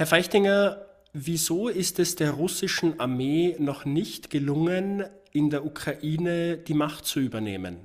Herr Feichtinger, wieso ist es der russischen Armee noch nicht gelungen, in der Ukraine die Macht zu übernehmen?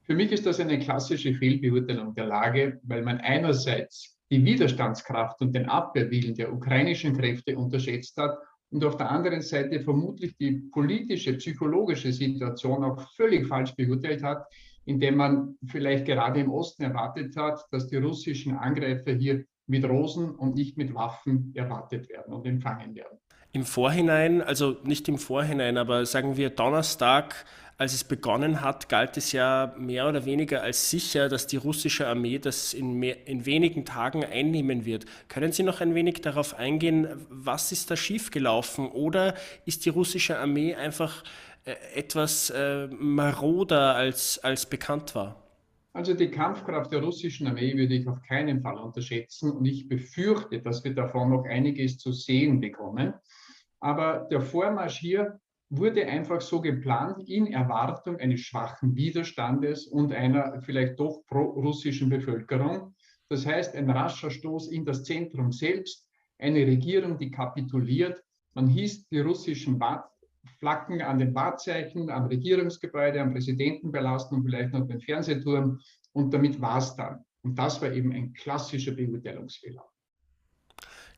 Für mich ist das eine klassische Fehlbeurteilung der Lage, weil man einerseits die Widerstandskraft und den Abwehrwillen der ukrainischen Kräfte unterschätzt hat und auf der anderen Seite vermutlich die politische, psychologische Situation auch völlig falsch beurteilt hat, indem man vielleicht gerade im Osten erwartet hat, dass die russischen Angreifer hier mit Rosen und nicht mit Waffen erwartet werden und empfangen werden. Im Vorhinein, also nicht im Vorhinein, aber sagen wir Donnerstag, als es begonnen hat, galt es ja mehr oder weniger als sicher, dass die russische Armee das in, mehr, in wenigen Tagen einnehmen wird. Können Sie noch ein wenig darauf eingehen, was ist da schiefgelaufen? Oder ist die russische Armee einfach äh, etwas äh, maroder als, als bekannt war? Also die Kampfkraft der russischen Armee würde ich auf keinen Fall unterschätzen und ich befürchte, dass wir davon noch einiges zu sehen bekommen. Aber der Vormarsch hier wurde einfach so geplant in Erwartung eines schwachen Widerstandes und einer vielleicht doch pro-russischen Bevölkerung. Das heißt, ein rascher Stoß in das Zentrum selbst, eine Regierung, die kapituliert. Man hieß die russischen Flaggen an den Wahrzeichen, am Regierungsgebäude, am Präsidentenpalast und vielleicht noch den Fernsehturm. Und damit war es dann. Und das war eben ein klassischer Beurteilungsfehler.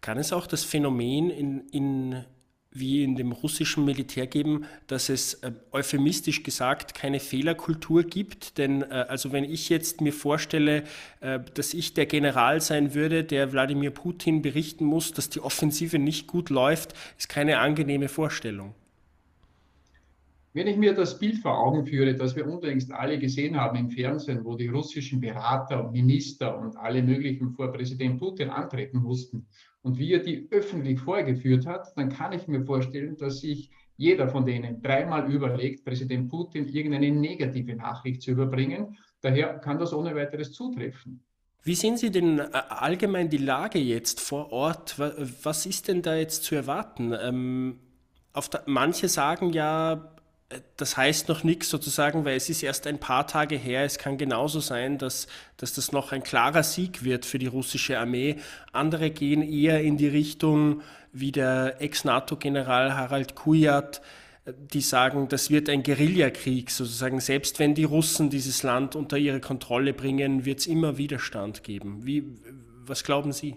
Kann es auch das Phänomen in, in wie in dem russischen Militär geben, dass es äh, euphemistisch gesagt keine Fehlerkultur gibt. Denn äh, also wenn ich jetzt mir vorstelle, äh, dass ich der General sein würde, der Wladimir Putin berichten muss, dass die Offensive nicht gut läuft, ist keine angenehme Vorstellung. Wenn ich mir das Bild vor Augen führe, das wir unlängst alle gesehen haben im Fernsehen, wo die russischen Berater und Minister und alle möglichen vor Präsident Putin antreten mussten und wie er die öffentlich vorgeführt hat, dann kann ich mir vorstellen, dass sich jeder von denen dreimal überlegt, Präsident Putin irgendeine negative Nachricht zu überbringen. Daher kann das ohne weiteres zutreffen. Wie sehen Sie denn äh, allgemein die Lage jetzt vor Ort? Was ist denn da jetzt zu erwarten? Ähm, der, manche sagen ja, das heißt noch nichts sozusagen, weil es ist erst ein paar Tage her. Es kann genauso sein, dass, dass das noch ein klarer Sieg wird für die russische Armee. Andere gehen eher in die Richtung wie der Ex-NATO-General Harald Kujat, die sagen, das wird ein Guerillakrieg sozusagen. Selbst wenn die Russen dieses Land unter ihre Kontrolle bringen, wird es immer Widerstand geben. Wie, was glauben Sie?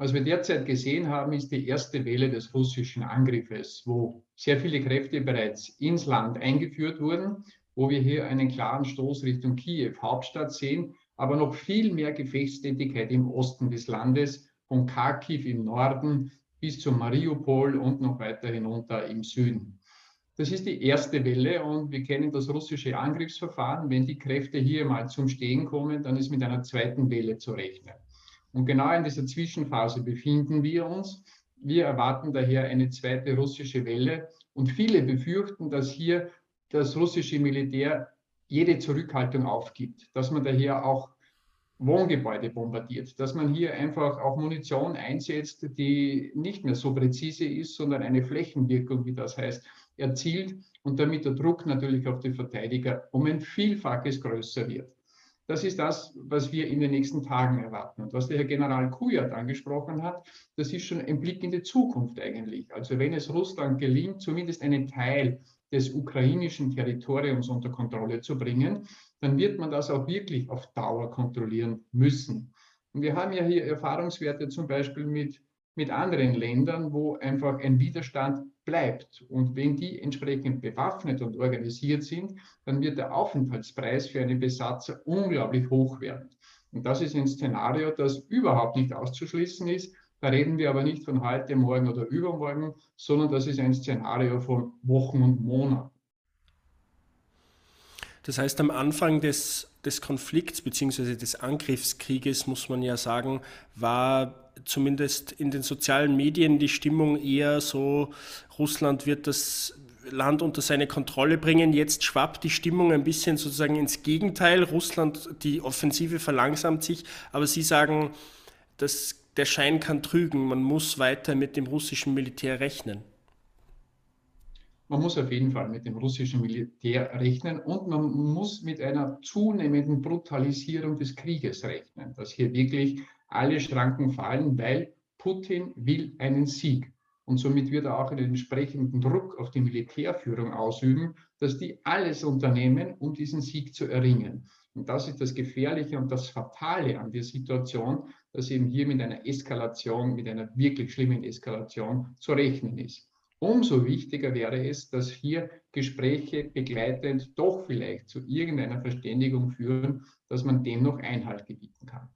Was wir derzeit gesehen haben, ist die erste Welle des russischen Angriffes, wo sehr viele Kräfte bereits ins Land eingeführt wurden, wo wir hier einen klaren Stoß Richtung Kiew, Hauptstadt sehen, aber noch viel mehr Gefechtstätigkeit im Osten des Landes, von Kharkiv im Norden bis zu Mariupol und noch weiter hinunter im Süden. Das ist die erste Welle und wir kennen das russische Angriffsverfahren. Wenn die Kräfte hier mal zum Stehen kommen, dann ist mit einer zweiten Welle zu rechnen. Und genau in dieser Zwischenphase befinden wir uns. Wir erwarten daher eine zweite russische Welle und viele befürchten, dass hier das russische Militär jede Zurückhaltung aufgibt, dass man daher auch Wohngebäude bombardiert, dass man hier einfach auch Munition einsetzt, die nicht mehr so präzise ist, sondern eine Flächenwirkung, wie das heißt, erzielt und damit der Druck natürlich auf die Verteidiger um ein Vielfaches größer wird. Das ist das, was wir in den nächsten Tagen erwarten. Und was der Herr General Kujat angesprochen hat, das ist schon ein Blick in die Zukunft eigentlich. Also wenn es Russland gelingt, zumindest einen Teil des ukrainischen Territoriums unter Kontrolle zu bringen, dann wird man das auch wirklich auf Dauer kontrollieren müssen. Und wir haben ja hier Erfahrungswerte zum Beispiel mit mit anderen Ländern, wo einfach ein Widerstand bleibt. Und wenn die entsprechend bewaffnet und organisiert sind, dann wird der Aufenthaltspreis für einen Besatzer unglaublich hoch werden. Und das ist ein Szenario, das überhaupt nicht auszuschließen ist. Da reden wir aber nicht von heute, morgen oder übermorgen, sondern das ist ein Szenario von Wochen und Monaten. Das heißt, am Anfang des, des Konflikts bzw. des Angriffskrieges, muss man ja sagen, war zumindest in den sozialen Medien die Stimmung eher so, Russland wird das Land unter seine Kontrolle bringen. Jetzt schwappt die Stimmung ein bisschen sozusagen ins Gegenteil. Russland, die Offensive verlangsamt sich, aber Sie sagen, dass der Schein kann trügen. Man muss weiter mit dem russischen Militär rechnen. Man muss auf jeden Fall mit dem russischen Militär rechnen und man muss mit einer zunehmenden Brutalisierung des Krieges rechnen, dass hier wirklich alle Schranken fallen, weil Putin will einen Sieg. Und somit wird er auch einen entsprechenden Druck auf die Militärführung ausüben, dass die alles unternehmen, um diesen Sieg zu erringen. Und das ist das Gefährliche und das Fatale an der Situation, dass eben hier mit einer Eskalation, mit einer wirklich schlimmen Eskalation zu rechnen ist. Umso wichtiger wäre es, dass hier Gespräche begleitend doch vielleicht zu irgendeiner Verständigung führen, dass man dem noch Einhalt gebieten kann.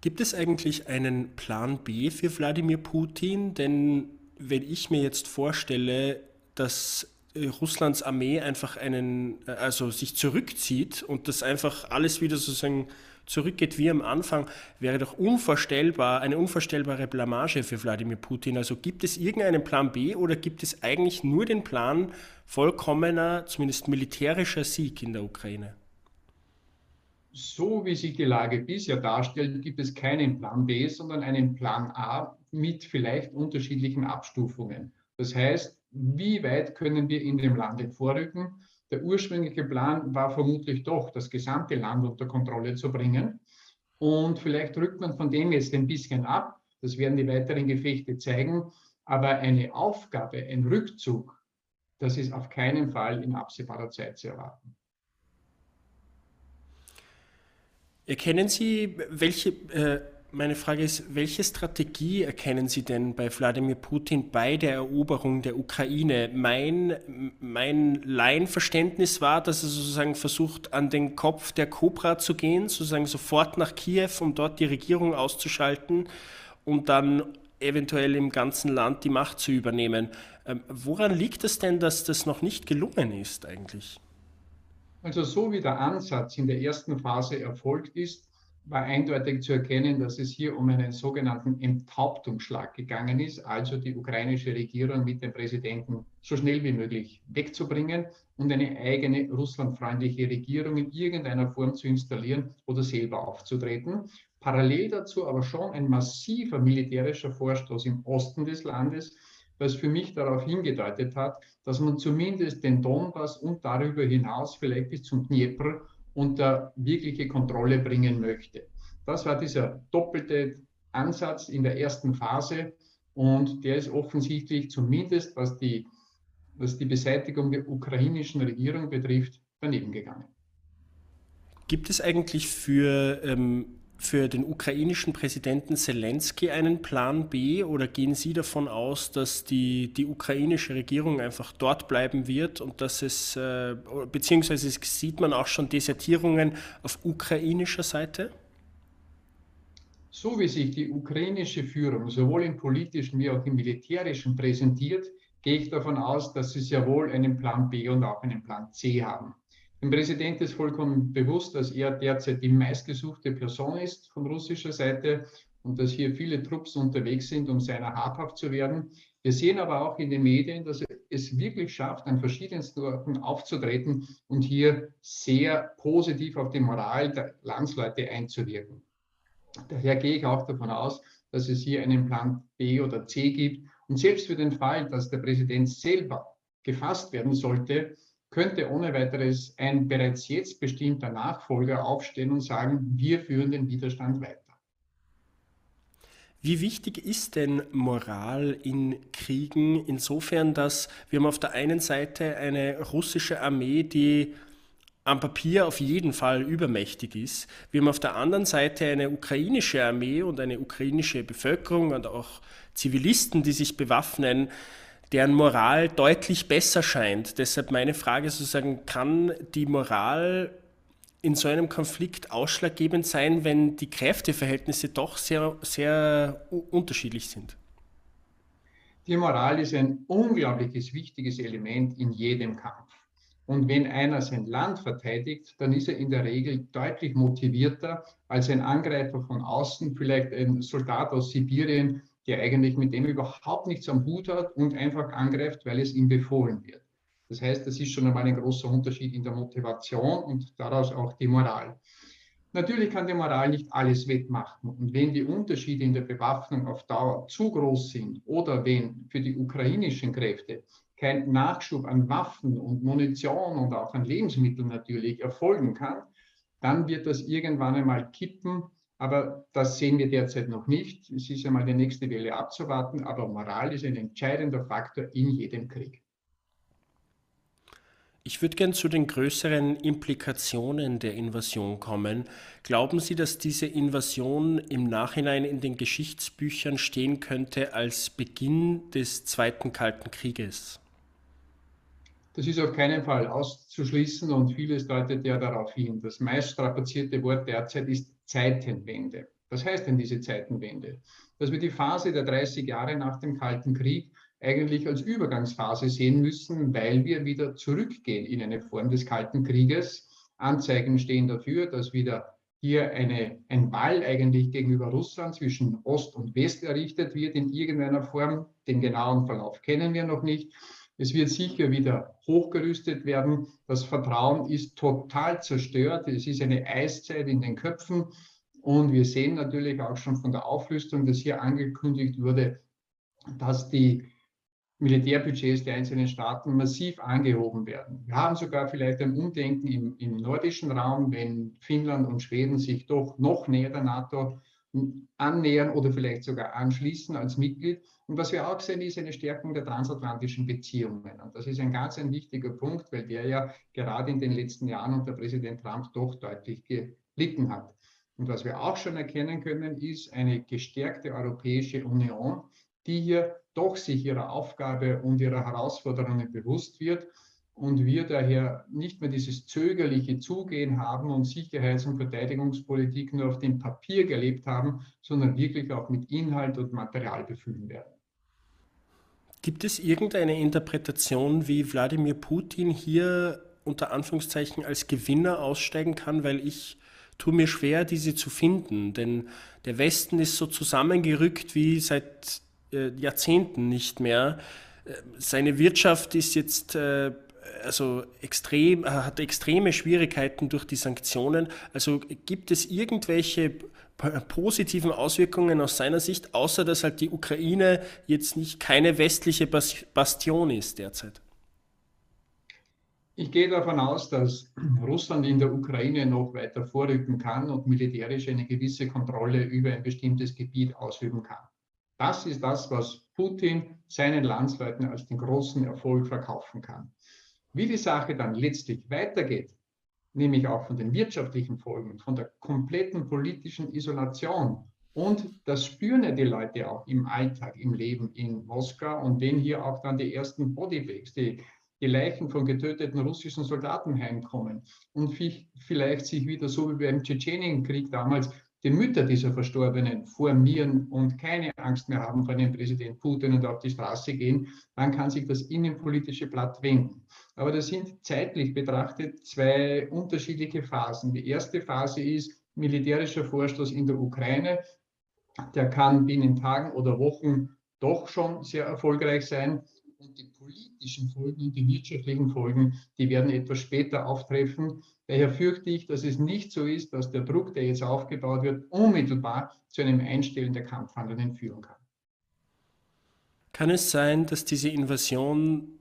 Gibt es eigentlich einen Plan B für Wladimir Putin? Denn wenn ich mir jetzt vorstelle, dass äh, Russlands Armee einfach einen, äh, also sich zurückzieht und das einfach alles wieder sozusagen zurückgeht wie am Anfang, wäre doch unvorstellbar, eine unvorstellbare Blamage für Wladimir Putin. Also gibt es irgendeinen Plan B oder gibt es eigentlich nur den Plan vollkommener, zumindest militärischer Sieg in der Ukraine? so wie sich die Lage bisher darstellt, gibt es keinen Plan B, sondern einen Plan A mit vielleicht unterschiedlichen Abstufungen. Das heißt, wie weit können wir in dem Lande vorrücken? Der ursprüngliche Plan war vermutlich doch, das gesamte Land unter Kontrolle zu bringen. Und vielleicht rückt man von dem jetzt ein bisschen ab. Das werden die weiteren Gefechte zeigen. Aber eine Aufgabe, ein Rückzug, das ist auf keinen Fall in absehbarer Zeit zu erwarten. Erkennen Sie, welche, äh, meine Frage ist, welche Strategie erkennen Sie denn bei Wladimir Putin bei der Eroberung der Ukraine? Mein, mein Laienverständnis war, dass er sozusagen versucht, an den Kopf der Cobra zu gehen, sozusagen sofort nach Kiew, um dort die Regierung auszuschalten und dann eventuell im ganzen Land die Macht zu übernehmen. Ähm, woran liegt es denn, dass das noch nicht gelungen ist eigentlich? Also so wie der Ansatz in der ersten Phase erfolgt ist, war eindeutig zu erkennen, dass es hier um einen sogenannten Enthauptungsschlag gegangen ist, also die ukrainische Regierung mit dem Präsidenten so schnell wie möglich wegzubringen und eine eigene russlandfreundliche Regierung in irgendeiner Form zu installieren oder selber aufzutreten. Parallel dazu aber schon ein massiver militärischer Vorstoß im Osten des Landes, was für mich darauf hingedeutet hat, dass man zumindest den Donbass und darüber hinaus vielleicht bis zum Dnieper unter wirkliche Kontrolle bringen möchte. Das war dieser doppelte Ansatz in der ersten Phase und der ist offensichtlich zumindest, was die, was die Beseitigung der ukrainischen Regierung betrifft, daneben gegangen. Gibt es eigentlich für ähm, für den ukrainischen Präsidenten Zelensky einen Plan B oder gehen Sie davon aus, dass die, die ukrainische Regierung einfach dort bleiben wird und dass es, äh, beziehungsweise sieht man auch schon Desertierungen auf ukrainischer Seite? So wie sich die ukrainische Führung sowohl im politischen wie auch im militärischen präsentiert, gehe ich davon aus, dass sie sehr wohl einen Plan B und auch einen Plan C haben. Dem Präsident ist vollkommen bewusst, dass er derzeit die meistgesuchte Person ist von russischer Seite und dass hier viele Trupps unterwegs sind, um seiner habhaft zu werden. Wir sehen aber auch in den Medien, dass er es wirklich schafft, an verschiedensten Orten aufzutreten und hier sehr positiv auf die Moral der Landsleute einzuwirken. Daher gehe ich auch davon aus, dass es hier einen Plan B oder C gibt. Und selbst für den Fall, dass der Präsident selber gefasst werden sollte, könnte ohne weiteres ein bereits jetzt bestimmter Nachfolger aufstehen und sagen, wir führen den Widerstand weiter. Wie wichtig ist denn Moral in Kriegen insofern, dass wir haben auf der einen Seite eine russische Armee, die am Papier auf jeden Fall übermächtig ist. Wir haben auf der anderen Seite eine ukrainische Armee und eine ukrainische Bevölkerung und auch Zivilisten, die sich bewaffnen, deren Moral deutlich besser scheint. Deshalb meine Frage sozusagen, kann die Moral in so einem Konflikt ausschlaggebend sein, wenn die Kräfteverhältnisse doch sehr, sehr unterschiedlich sind? Die Moral ist ein unglaubliches, wichtiges Element in jedem Kampf. Und wenn einer sein Land verteidigt, dann ist er in der Regel deutlich motivierter als ein Angreifer von außen, vielleicht ein Soldat aus Sibirien, der eigentlich mit dem überhaupt nichts am Hut hat und einfach angreift, weil es ihm befohlen wird. Das heißt, das ist schon einmal ein großer Unterschied in der Motivation und daraus auch die Moral. Natürlich kann die Moral nicht alles wettmachen. Und wenn die Unterschiede in der Bewaffnung auf Dauer zu groß sind oder wenn für die ukrainischen Kräfte kein Nachschub an Waffen und Munition und auch an Lebensmitteln natürlich erfolgen kann, dann wird das irgendwann einmal kippen Aber das sehen wir derzeit noch nicht. Es ist einmal die nächste Welle abzuwarten, aber Moral ist ein entscheidender Faktor in jedem Krieg. Ich würde gern zu den größeren Implikationen der Invasion kommen. Glauben Sie, dass diese Invasion im Nachhinein in den Geschichtsbüchern stehen könnte als Beginn des Zweiten Kalten Krieges? Das ist auf keinen Fall auszuschließen und vieles deutet ja darauf hin. Das meist strapazierte Wort derzeit ist Zeitenwende. Was heißt denn diese Zeitenwende? Dass wir die Phase der 30 Jahre nach dem Kalten Krieg eigentlich als Übergangsphase sehen müssen, weil wir wieder zurückgehen in eine Form des Kalten Krieges. Anzeigen stehen dafür, dass wieder hier eine, ein Ball eigentlich gegenüber Russland zwischen Ost und West errichtet wird in irgendeiner Form. Den genauen Verlauf kennen wir noch nicht. Es wird sicher wieder hochgerüstet werden. Das Vertrauen ist total zerstört. Es ist eine Eiszeit in den Köpfen. Und wir sehen natürlich auch schon von der Aufrüstung, dass hier angekündigt wurde, dass die Militärbudgets der einzelnen Staaten massiv angehoben werden. Wir haben sogar vielleicht ein Umdenken im, im nordischen Raum, wenn Finnland und Schweden sich doch noch näher der NATO annähern oder vielleicht sogar anschließen als Mitglied. Und was wir auch sehen, ist eine Stärkung der transatlantischen Beziehungen. Und das ist ein ganz ein wichtiger Punkt, weil der ja gerade in den letzten Jahren unter Präsident Trump doch deutlich gelitten hat. Und was wir auch schon erkennen können, ist eine gestärkte Europäische Union, die hier doch sich ihrer Aufgabe und ihrer Herausforderungen bewusst wird und wir daher nicht mehr dieses zögerliche Zugehen haben und Sicherheits- und Verteidigungspolitik nur auf dem Papier gelebt haben, sondern wirklich auch mit Inhalt und Material befüllen werden. Gibt es irgendeine Interpretation, wie Wladimir Putin hier unter Anführungszeichen als Gewinner aussteigen kann, weil ich tue mir schwer, diese zu finden, denn der Westen ist so zusammengerückt wie seit äh, Jahrzehnten nicht mehr. Äh, seine Wirtschaft ist jetzt äh, also extrem, hat extreme Schwierigkeiten durch die Sanktionen. Also gibt es irgendwelche positiven Auswirkungen aus seiner Sicht, außer dass halt die Ukraine jetzt nicht keine westliche Bastion ist derzeit? Ich gehe davon aus, dass Russland in der Ukraine noch weiter vorrücken kann und militärisch eine gewisse Kontrolle über ein bestimmtes Gebiet ausüben kann. Das ist das, was Putin seinen Landsleuten als den großen Erfolg verkaufen kann. Wie die Sache dann letztlich weitergeht, nämlich auch von den wirtschaftlichen Folgen, von der kompletten politischen Isolation und das spüren ja die Leute auch im Alltag, im Leben in Moskau und wenn hier auch dann die ersten Bodybags, die, die Leichen von getöteten russischen Soldaten heimkommen und vielleicht sich wieder so wie beim Tschetschenienkrieg damals die Mütter dieser Verstorbenen formieren und keine Angst mehr haben vor dem Präsident Putin und auf die Straße gehen, dann kann sich das innenpolitische Blatt wenden. Aber das sind zeitlich betrachtet zwei unterschiedliche Phasen. Die erste Phase ist militärischer Vorstoß in der Ukraine. Der kann binnen Tagen oder Wochen doch schon sehr erfolgreich sein. Und die politischen Folgen die wirtschaftlichen Folgen, die werden etwas später auftreffen. Daher fürchte ich, dass es nicht so ist, dass der Druck, der jetzt aufgebaut wird, unmittelbar zu einem Einstellen der Kampfhandlungen führen kann. Kann es sein, dass diese Invasion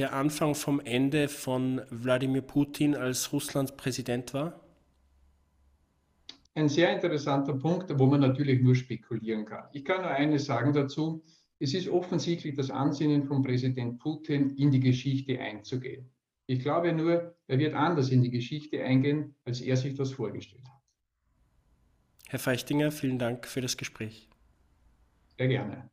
der Anfang vom Ende von Wladimir Putin als Russlands Präsident war? Ein sehr interessanter Punkt, wo man natürlich nur spekulieren kann. Ich kann nur eines sagen dazu. Es ist offensichtlich das Ansinnen von Präsident Putin, in die Geschichte einzugehen. Ich glaube nur, er wird anders in die Geschichte eingehen, als er sich das vorgestellt hat. Herr Feichtinger, vielen Dank für das Gespräch. Sehr gerne.